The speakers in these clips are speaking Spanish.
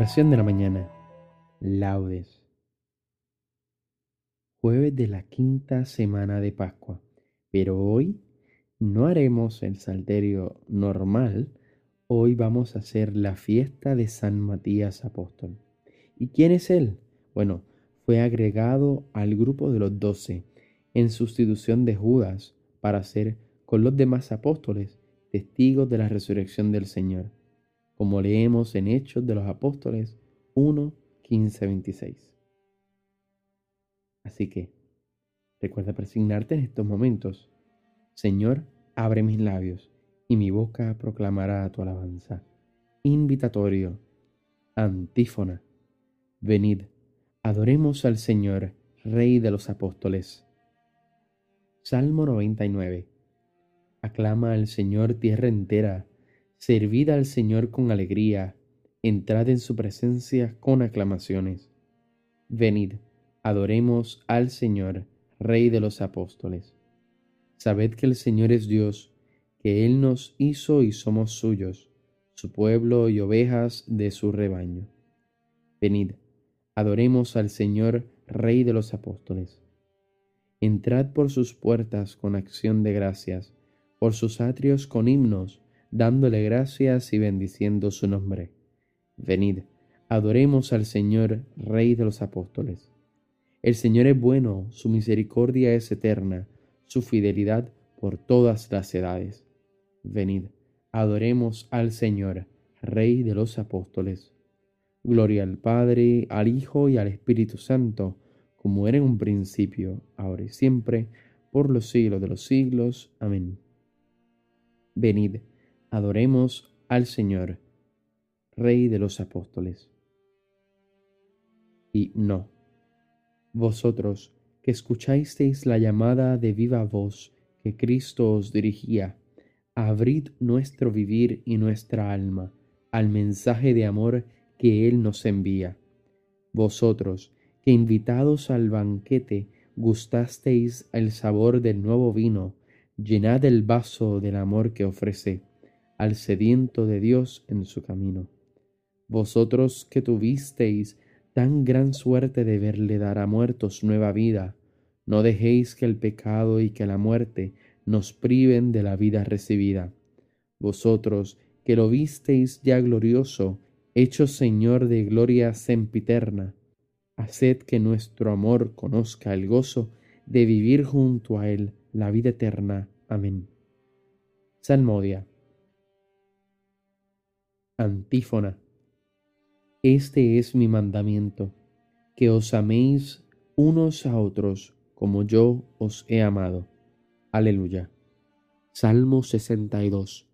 Oración de la mañana. Laudes. Jueves de la quinta semana de Pascua. Pero hoy no haremos el salterio normal. Hoy vamos a hacer la fiesta de San Matías Apóstol. ¿Y quién es él? Bueno, fue agregado al grupo de los doce en sustitución de Judas para ser con los demás apóstoles testigos de la resurrección del Señor como leemos en Hechos de los Apóstoles 1, 15, 26. Así que, recuerda presignarte en estos momentos. Señor, abre mis labios y mi boca proclamará tu alabanza. Invitatorio, antífona. Venid, adoremos al Señor, Rey de los Apóstoles. Salmo 99. Aclama al Señor tierra entera Servid al Señor con alegría, entrad en su presencia con aclamaciones. Venid, adoremos al Señor, Rey de los apóstoles. Sabed que el Señor es Dios, que Él nos hizo y somos suyos, su pueblo y ovejas de su rebaño. Venid, adoremos al Señor, Rey de los apóstoles. Entrad por sus puertas con acción de gracias, por sus atrios con himnos, dándole gracias y bendiciendo su nombre. Venid, adoremos al Señor, Rey de los apóstoles. El Señor es bueno, su misericordia es eterna, su fidelidad por todas las edades. Venid, adoremos al Señor, Rey de los apóstoles. Gloria al Padre, al Hijo y al Espíritu Santo, como era en un principio, ahora y siempre, por los siglos de los siglos. Amén. Venid, Adoremos al Señor, Rey de los apóstoles. Y no, vosotros que escuchasteis la llamada de viva voz que Cristo os dirigía, abrid nuestro vivir y nuestra alma al mensaje de amor que Él nos envía. Vosotros que invitados al banquete gustasteis el sabor del nuevo vino, llenad el vaso del amor que ofrece al sediento de Dios en su camino. Vosotros que tuvisteis tan gran suerte de verle dar a muertos nueva vida, no dejéis que el pecado y que la muerte nos priven de la vida recibida. Vosotros que lo visteis ya glorioso, hecho Señor de gloria sempiterna, haced que nuestro amor conozca el gozo de vivir junto a Él la vida eterna. Amén. Salmodia. Antífona. Este es mi mandamiento, que os améis unos a otros como yo os he amado. Aleluya. Salmo 62.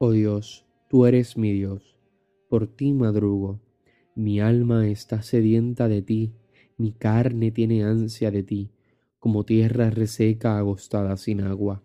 Oh Dios, tú eres mi Dios, por ti madrugo, mi alma está sedienta de ti, mi carne tiene ansia de ti, como tierra reseca agostada sin agua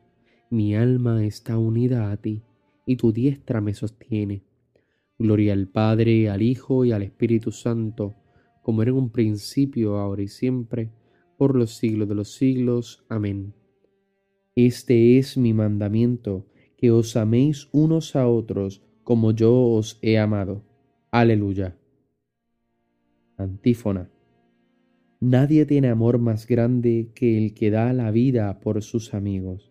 mi alma está unida a ti, y tu diestra me sostiene. Gloria al Padre, al Hijo y al Espíritu Santo, como era en un principio, ahora y siempre, por los siglos de los siglos. Amén. Este es mi mandamiento, que os améis unos a otros como yo os he amado. Aleluya. Antífona. Nadie tiene amor más grande que el que da la vida por sus amigos.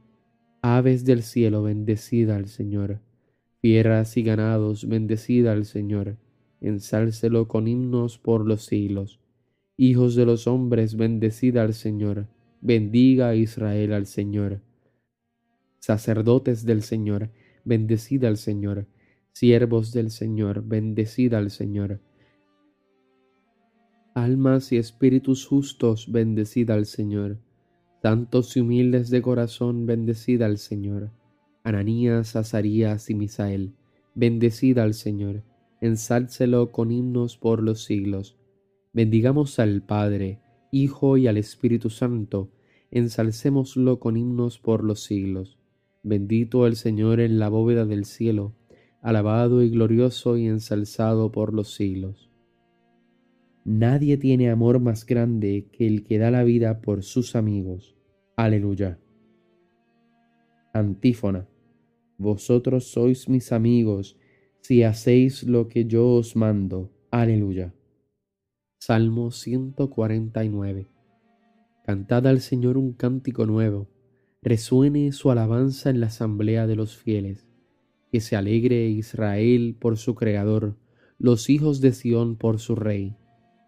Aves del cielo, bendecida al Señor. Fieras y ganados, bendecida al Señor ensálcelo con himnos por los siglos. Hijos de los hombres, bendecida al Señor, bendiga a Israel al Señor. Sacerdotes del Señor, bendecida al Señor. Siervos del Señor, bendecida al Señor. Almas y espíritus justos, bendecida al Señor. Santos y humildes de corazón, bendecida al Señor. Ananías, Azarías y Misael, bendecida al Señor ensálcelo con himnos por los siglos. Bendigamos al Padre, Hijo y al Espíritu Santo, ensalcémoslo con himnos por los siglos. Bendito el Señor en la bóveda del cielo, alabado y glorioso y ensalzado por los siglos. Nadie tiene amor más grande que el que da la vida por sus amigos. Aleluya. Antífona. Vosotros sois mis amigos, si hacéis lo que yo os mando. Aleluya. Salmo 149. Cantad al Señor un cántico nuevo, resuene su alabanza en la asamblea de los fieles, que se alegre Israel por su Creador, los hijos de Sión por su Rey.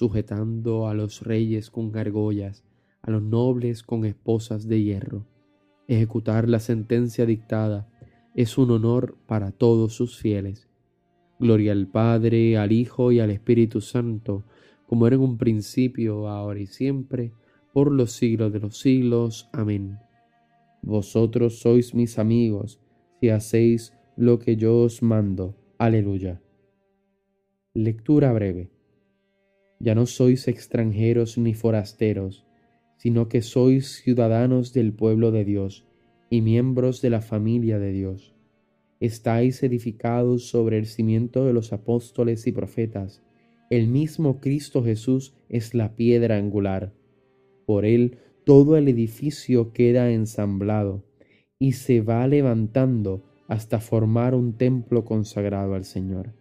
sujetando a los reyes con argollas, a los nobles con esposas de hierro. Ejecutar la sentencia dictada es un honor para todos sus fieles Gloria al Padre, al Hijo y al Espíritu Santo, como era en un principio, ahora y siempre, por los siglos de los siglos. Amén. Vosotros sois mis amigos, si hacéis lo que yo os mando. Aleluya. Lectura breve. Ya no sois extranjeros ni forasteros, sino que sois ciudadanos del pueblo de Dios y miembros de la familia de Dios estáis edificados sobre el cimiento de los apóstoles y profetas. El mismo Cristo Jesús es la piedra angular. Por él todo el edificio queda ensamblado y se va levantando hasta formar un templo consagrado al Señor.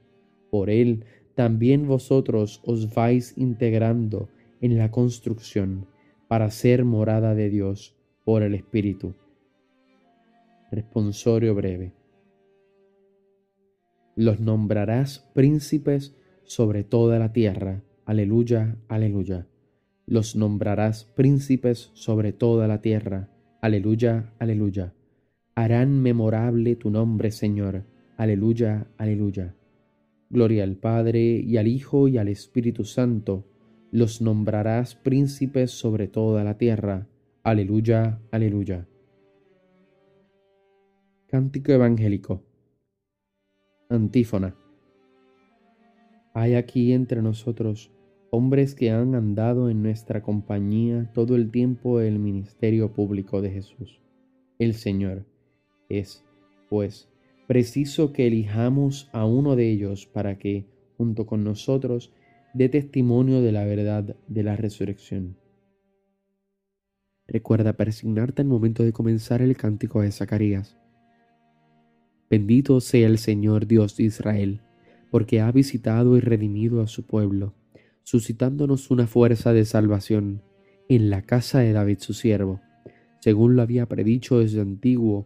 Por él también vosotros os vais integrando en la construcción para ser morada de Dios por el Espíritu. Responsorio breve los nombrarás príncipes sobre toda la tierra. Aleluya, aleluya. Los nombrarás príncipes sobre toda la tierra. Aleluya, aleluya. Harán memorable tu nombre, Señor. Aleluya, aleluya. Gloria al Padre y al Hijo y al Espíritu Santo. Los nombrarás príncipes sobre toda la tierra. Aleluya, aleluya. Cántico Evangélico. Antífona. Hay aquí entre nosotros hombres que han andado en nuestra compañía todo el tiempo del ministerio público de Jesús. El Señor es, pues, preciso que elijamos a uno de ellos para que, junto con nosotros, dé testimonio de la verdad de la resurrección. Recuerda persignarte al momento de comenzar el cántico de Zacarías. Bendito sea el Señor Dios de Israel, porque ha visitado y redimido a su pueblo, suscitándonos una fuerza de salvación en la casa de David su siervo, según lo había predicho desde antiguo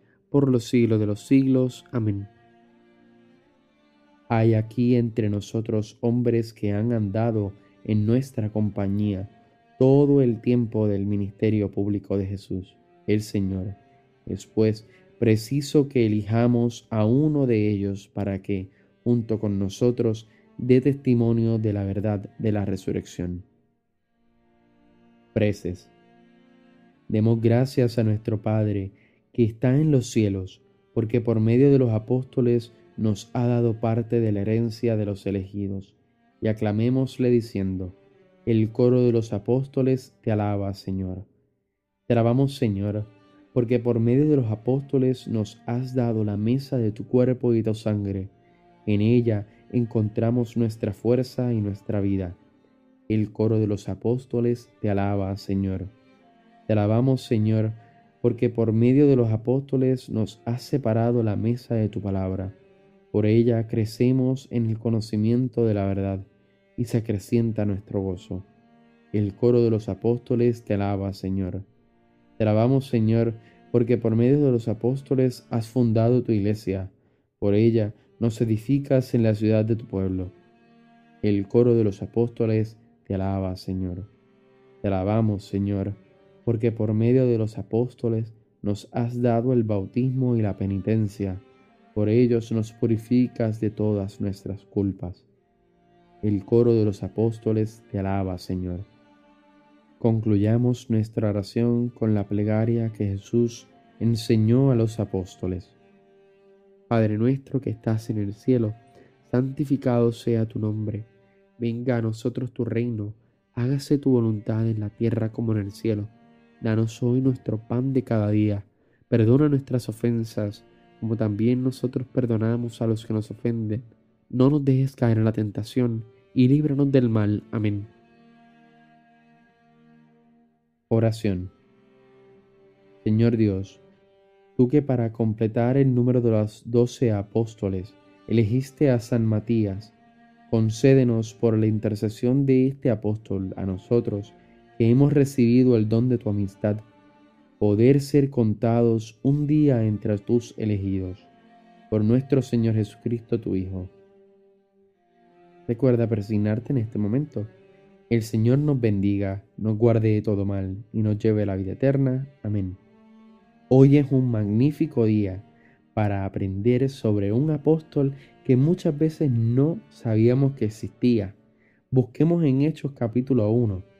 por los siglos de los siglos. Amén. Hay aquí entre nosotros hombres que han andado en nuestra compañía todo el tiempo del ministerio público de Jesús, el Señor. Es pues preciso que elijamos a uno de ellos para que, junto con nosotros, dé testimonio de la verdad de la resurrección. Preces. Demos gracias a nuestro Padre que está en los cielos, porque por medio de los apóstoles nos ha dado parte de la herencia de los elegidos. Y aclamémosle diciendo, el coro de los apóstoles te alaba, Señor. Te alabamos, Señor, porque por medio de los apóstoles nos has dado la mesa de tu cuerpo y tu sangre. En ella encontramos nuestra fuerza y nuestra vida. El coro de los apóstoles te alaba, Señor. Te alabamos, Señor, porque por medio de los apóstoles nos has separado la mesa de tu palabra. Por ella crecemos en el conocimiento de la verdad y se acrecienta nuestro gozo. El coro de los apóstoles te alaba, Señor. Te alabamos, Señor, porque por medio de los apóstoles has fundado tu iglesia. Por ella nos edificas en la ciudad de tu pueblo. El coro de los apóstoles te alaba, Señor. Te alabamos, Señor, porque por medio de los apóstoles nos has dado el bautismo y la penitencia. Por ellos nos purificas de todas nuestras culpas. El coro de los apóstoles te alaba, Señor. Concluyamos nuestra oración con la plegaria que Jesús enseñó a los apóstoles. Padre nuestro que estás en el cielo, santificado sea tu nombre Venga a nosotros tu reino, hágase tu voluntad en la tierra como en el cielo. Danos hoy nuestro pan de cada día. Perdona nuestras ofensas, como también nosotros perdonamos a los que nos ofenden. No nos dejes caer en la tentación, y líbranos del mal. Amén. Oración. Señor Dios, tú que para completar el número de los doce apóstoles elegiste a San Matías, concédenos por la intercesión de este apóstol a nosotros, que hemos recibido el don de tu amistad, poder ser contados un día entre tus elegidos, por nuestro Señor Jesucristo, tu Hijo. Recuerda persignarte en este momento. El Señor nos bendiga, nos guarde de todo mal y nos lleve a la vida eterna. Amén. Hoy es un magnífico día para aprender sobre un apóstol que muchas veces no sabíamos que existía. Busquemos en Hechos capítulo 1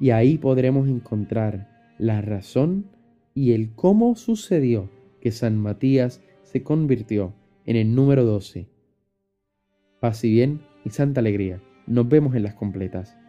y ahí podremos encontrar la razón y el cómo sucedió que San Matías se convirtió en el número 12. Paz y bien y santa alegría. Nos vemos en las completas.